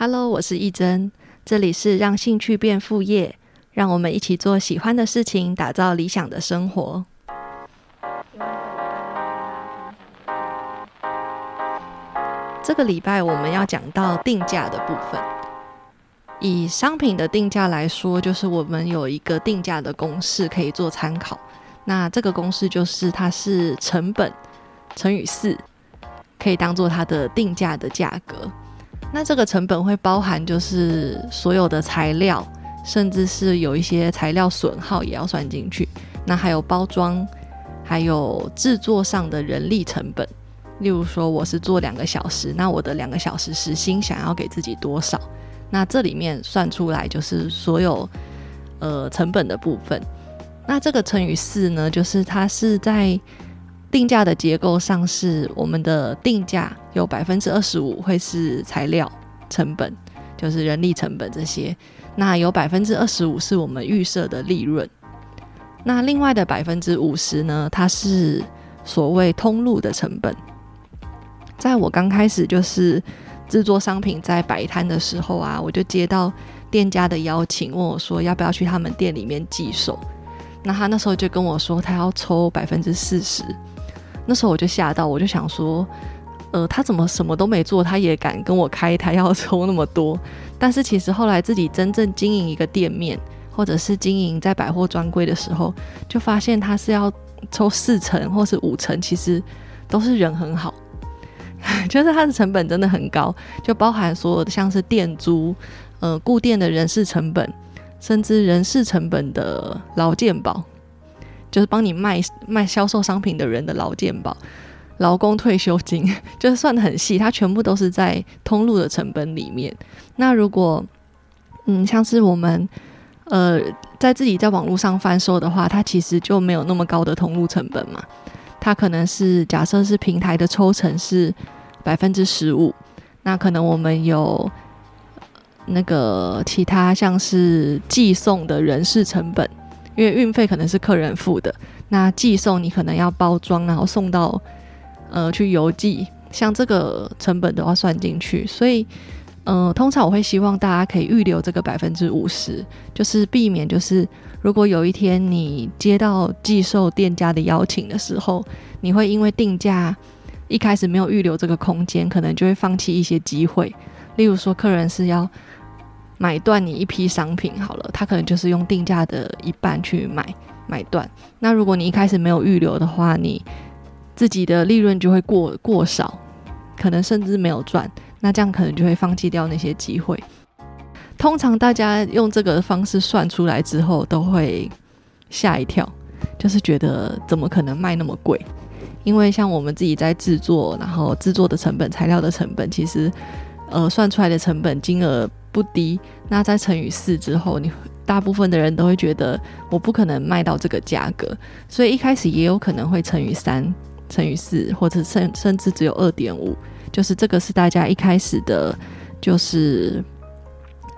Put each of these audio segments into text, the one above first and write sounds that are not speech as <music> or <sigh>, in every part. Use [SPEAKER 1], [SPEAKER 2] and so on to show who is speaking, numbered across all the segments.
[SPEAKER 1] Hello，我是易真，这里是让兴趣变副业，让我们一起做喜欢的事情，打造理想的生活。这个礼拜我们要讲到定价的部分。以商品的定价来说，就是我们有一个定价的公式可以做参考。那这个公式就是它是成本乘以四，可以当做它的定价的价格。那这个成本会包含就是所有的材料，甚至是有一些材料损耗也要算进去。那还有包装，还有制作上的人力成本。例如说，我是做两个小时，那我的两个小时时薪想要给自己多少？那这里面算出来就是所有呃成本的部分。那这个乘以四呢，就是它是在定价的结构上，是我们的定价有百分之二十五会是材料成本，就是人力成本这些。那有百分之二十五是我们预设的利润。那另外的百分之五十呢，它是所谓通路的成本。在我刚开始就是制作商品在摆摊的时候啊，我就接到店家的邀请，问我说要不要去他们店里面寄售。那他那时候就跟我说他要抽百分之四十。那时候我就吓到，我就想说，呃，他怎么什么都没做，他也敢跟我开台要 <laughs> 抽那么多？但是其实后来自己真正经营一个店面，或者是经营在百货专柜的时候，就发现他是要抽四成或是五成，其实都是人很好。<laughs> 就是它的成本真的很高，就包含所有的像是店租、呃固店的人事成本，甚至人事成本的劳健保，就是帮你卖卖销售商品的人的劳健保、劳工退休金，<laughs> 就是算的很细，它全部都是在通路的成本里面。那如果嗯像是我们呃在自己在网络上贩售的话，它其实就没有那么高的通路成本嘛。它可能是假设是平台的抽成是百分之十五，那可能我们有那个其他像是寄送的人事成本，因为运费可能是客人付的，那寄送你可能要包装，然后送到呃去邮寄，像这个成本都要算进去，所以呃通常我会希望大家可以预留这个百分之五十，就是避免就是。如果有一天你接到寄售店家的邀请的时候，你会因为定价一开始没有预留这个空间，可能就会放弃一些机会。例如说，客人是要买断你一批商品，好了，他可能就是用定价的一半去买买断。那如果你一开始没有预留的话，你自己的利润就会过过少，可能甚至没有赚。那这样可能就会放弃掉那些机会。通常大家用这个方式算出来之后，都会吓一跳，就是觉得怎么可能卖那么贵？因为像我们自己在制作，然后制作的成本、材料的成本，其实呃算出来的成本金额不低。那再乘以四之后，你大部分的人都会觉得我不可能卖到这个价格，所以一开始也有可能会乘以三、乘以四，或者甚甚至只有二点五。就是这个是大家一开始的，就是。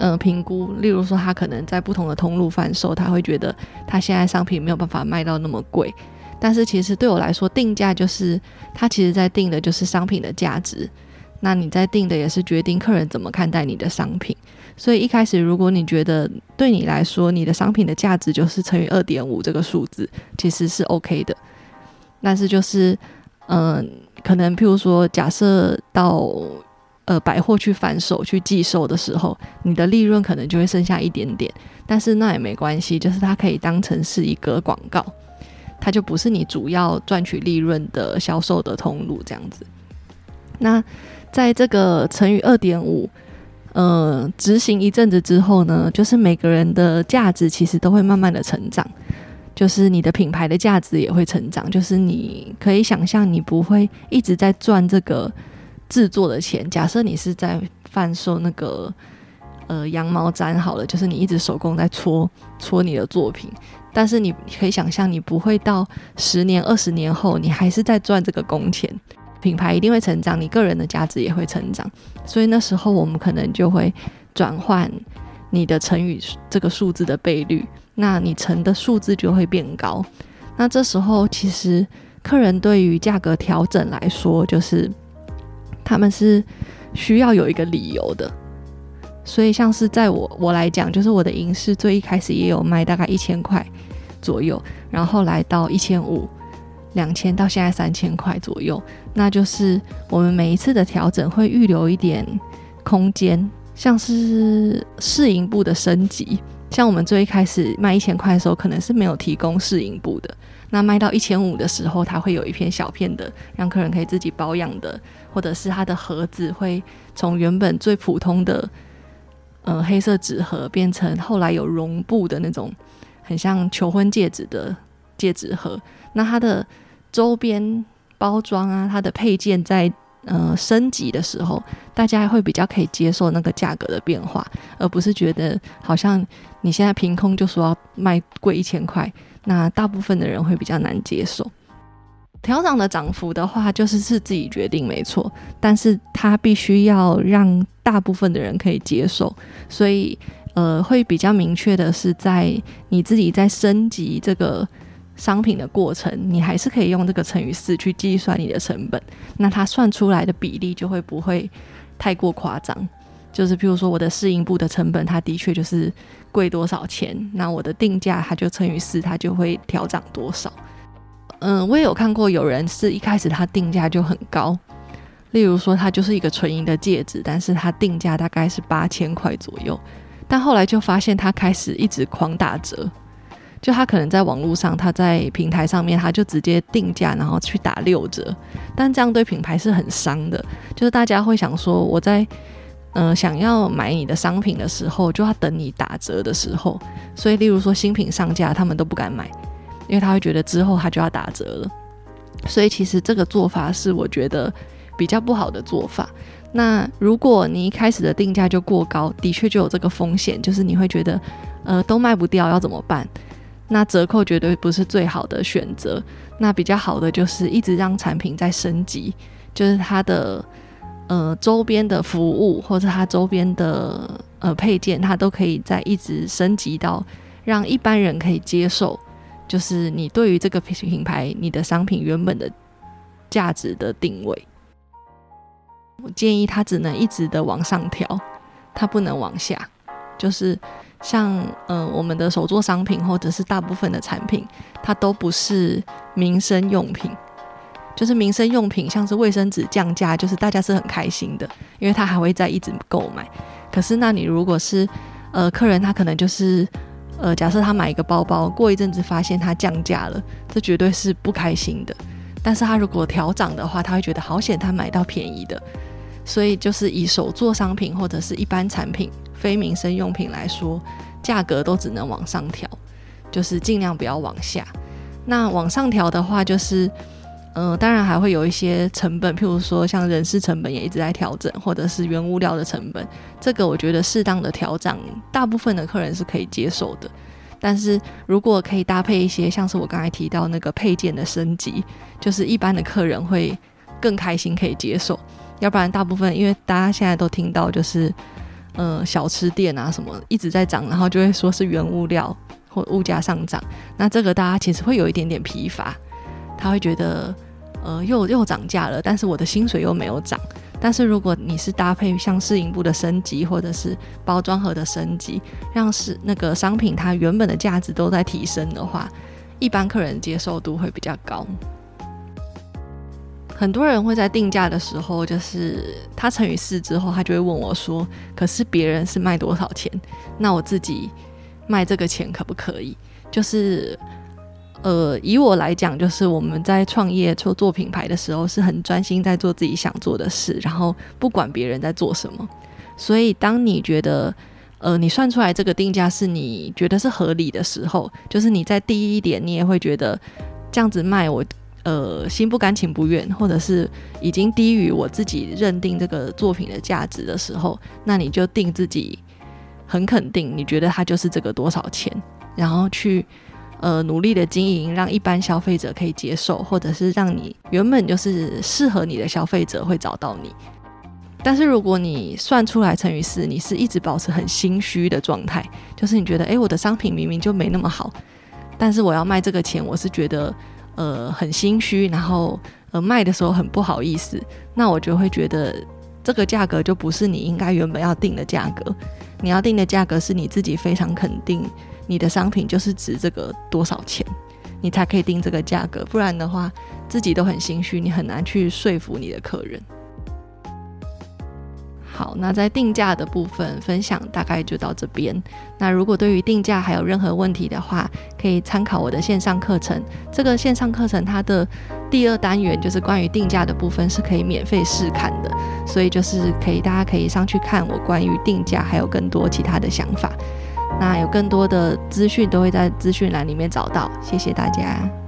[SPEAKER 1] 嗯，评估，例如说，他可能在不同的通路贩售，他会觉得他现在商品没有办法卖到那么贵。但是其实对我来说，定价就是他其实在定的就是商品的价值。那你在定的也是决定客人怎么看待你的商品。所以一开始，如果你觉得对你来说，你的商品的价值就是乘以二点五这个数字，其实是 OK 的。但是就是，嗯，可能譬如说，假设到。呃，百货去反手去寄售的时候，你的利润可能就会剩下一点点，但是那也没关系，就是它可以当成是一个广告，它就不是你主要赚取利润的销售的通路这样子。那在这个乘以二点五，呃，执行一阵子之后呢，就是每个人的价值其实都会慢慢的成长，就是你的品牌的价值也会成长，就是你可以想象，你不会一直在赚这个。制作的钱，假设你是在贩售那个呃羊毛毡好了，就是你一直手工在搓搓你的作品，但是你可以想象，你不会到十年、二十年后，你还是在赚这个工钱。品牌一定会成长，你个人的价值也会成长，所以那时候我们可能就会转换你的乘以这个数字的倍率，那你乘的数字就会变高。那这时候其实客人对于价格调整来说，就是。他们是需要有一个理由的，所以像是在我我来讲，就是我的银饰最一开始也有卖大概一千块左右，然后来到一千五、两千，到现在三千块左右。那就是我们每一次的调整会预留一点空间，像是试银部的升级。像我们最一开始卖一千块的时候，可能是没有提供试银部的。那卖到一千五的时候，它会有一片小片的，让客人可以自己保养的，或者是它的盒子会从原本最普通的，呃黑色纸盒，变成后来有绒布的那种，很像求婚戒指的戒指盒。那它的周边包装啊，它的配件在。呃，升级的时候，大家会比较可以接受那个价格的变化，而不是觉得好像你现在凭空就说要卖贵一千块，那大部分的人会比较难接受。调涨的涨幅的话，就是是自己决定没错，但是它必须要让大部分的人可以接受，所以呃，会比较明确的是在你自己在升级这个。商品的过程，你还是可以用这个乘以四去计算你的成本，那它算出来的比例就会不会太过夸张。就是譬如说，我的试营部的成本，它的确就是贵多少钱，那我的定价它就乘以四，它就会调涨多少。嗯，我也有看过有人是一开始他定价就很高，例如说它就是一个纯银的戒指，但是它定价大概是八千块左右，但后来就发现它开始一直狂打折。就他可能在网络上，他在平台上面，他就直接定价，然后去打六折，但这样对品牌是很伤的。就是大家会想说，我在嗯想要买你的商品的时候，就要等你打折的时候。所以，例如说新品上架，他们都不敢买，因为他会觉得之后他就要打折了。所以，其实这个做法是我觉得比较不好的做法。那如果你一开始的定价就过高，的确就有这个风险，就是你会觉得呃都卖不掉，要怎么办？那折扣绝对不是最好的选择，那比较好的就是一直让产品在升级，就是它的呃周边的服务或者它周边的呃配件，它都可以在一直升级到让一般人可以接受，就是你对于这个品牌你的商品原本的价值的定位。我建议它只能一直的往上调，它不能往下，就是。像呃，我们的手作商品或者是大部分的产品，它都不是民生用品。就是民生用品，像是卫生纸降价，就是大家是很开心的，因为他还会再一直购买。可是，那你如果是呃客人，他可能就是呃，假设他买一个包包，过一阵子发现它降价了，这绝对是不开心的。但是他如果调涨的话，他会觉得好险，他买到便宜的。所以，就是以手作商品或者是一般产品。非民生用品来说，价格都只能往上调，就是尽量不要往下。那往上调的话，就是，呃，当然还会有一些成本，譬如说像人事成本也一直在调整，或者是原物料的成本。这个我觉得适当的调整，大部分的客人是可以接受的。但是如果可以搭配一些，像是我刚才提到那个配件的升级，就是一般的客人会更开心，可以接受。要不然大部分，因为大家现在都听到就是。呃，小吃店啊，什么一直在涨，然后就会说是原物料或物价上涨，那这个大家其实会有一点点疲乏，他会觉得呃又又涨价了，但是我的薪水又没有涨。但是如果你是搭配像试营部的升级，或者是包装盒的升级，让是那个商品它原本的价值都在提升的话，一般客人接受度会比较高。很多人会在定价的时候，就是他乘以四之后，他就会问我说：“可是别人是卖多少钱？那我自己卖这个钱可不可以？”就是呃，以我来讲，就是我们在创业做做品牌的时候，是很专心在做自己想做的事，然后不管别人在做什么。所以，当你觉得呃，你算出来这个定价是你觉得是合理的时候，就是你在第一点，你也会觉得这样子卖我。<laughs> 呃，心不甘情不愿，或者是已经低于我自己认定这个作品的价值的时候，那你就定自己很肯定，你觉得它就是这个多少钱，然后去呃努力的经营，让一般消费者可以接受，或者是让你原本就是适合你的消费者会找到你。但是如果你算出来乘以四，你是一直保持很心虚的状态，就是你觉得，哎，我的商品明明就没那么好，但是我要卖这个钱，我是觉得。呃，很心虚，然后呃卖的时候很不好意思，那我就会觉得这个价格就不是你应该原本要定的价格。你要定的价格是你自己非常肯定你的商品就是值这个多少钱，你才可以定这个价格。不然的话，自己都很心虚，你很难去说服你的客人。好，那在定价的部分分享大概就到这边。那如果对于定价还有任何问题的话，可以参考我的线上课程。这个线上课程它的第二单元就是关于定价的部分，是可以免费试看的，所以就是可以大家可以上去看我关于定价还有更多其他的想法。那有更多的资讯都会在资讯栏里面找到。谢谢大家。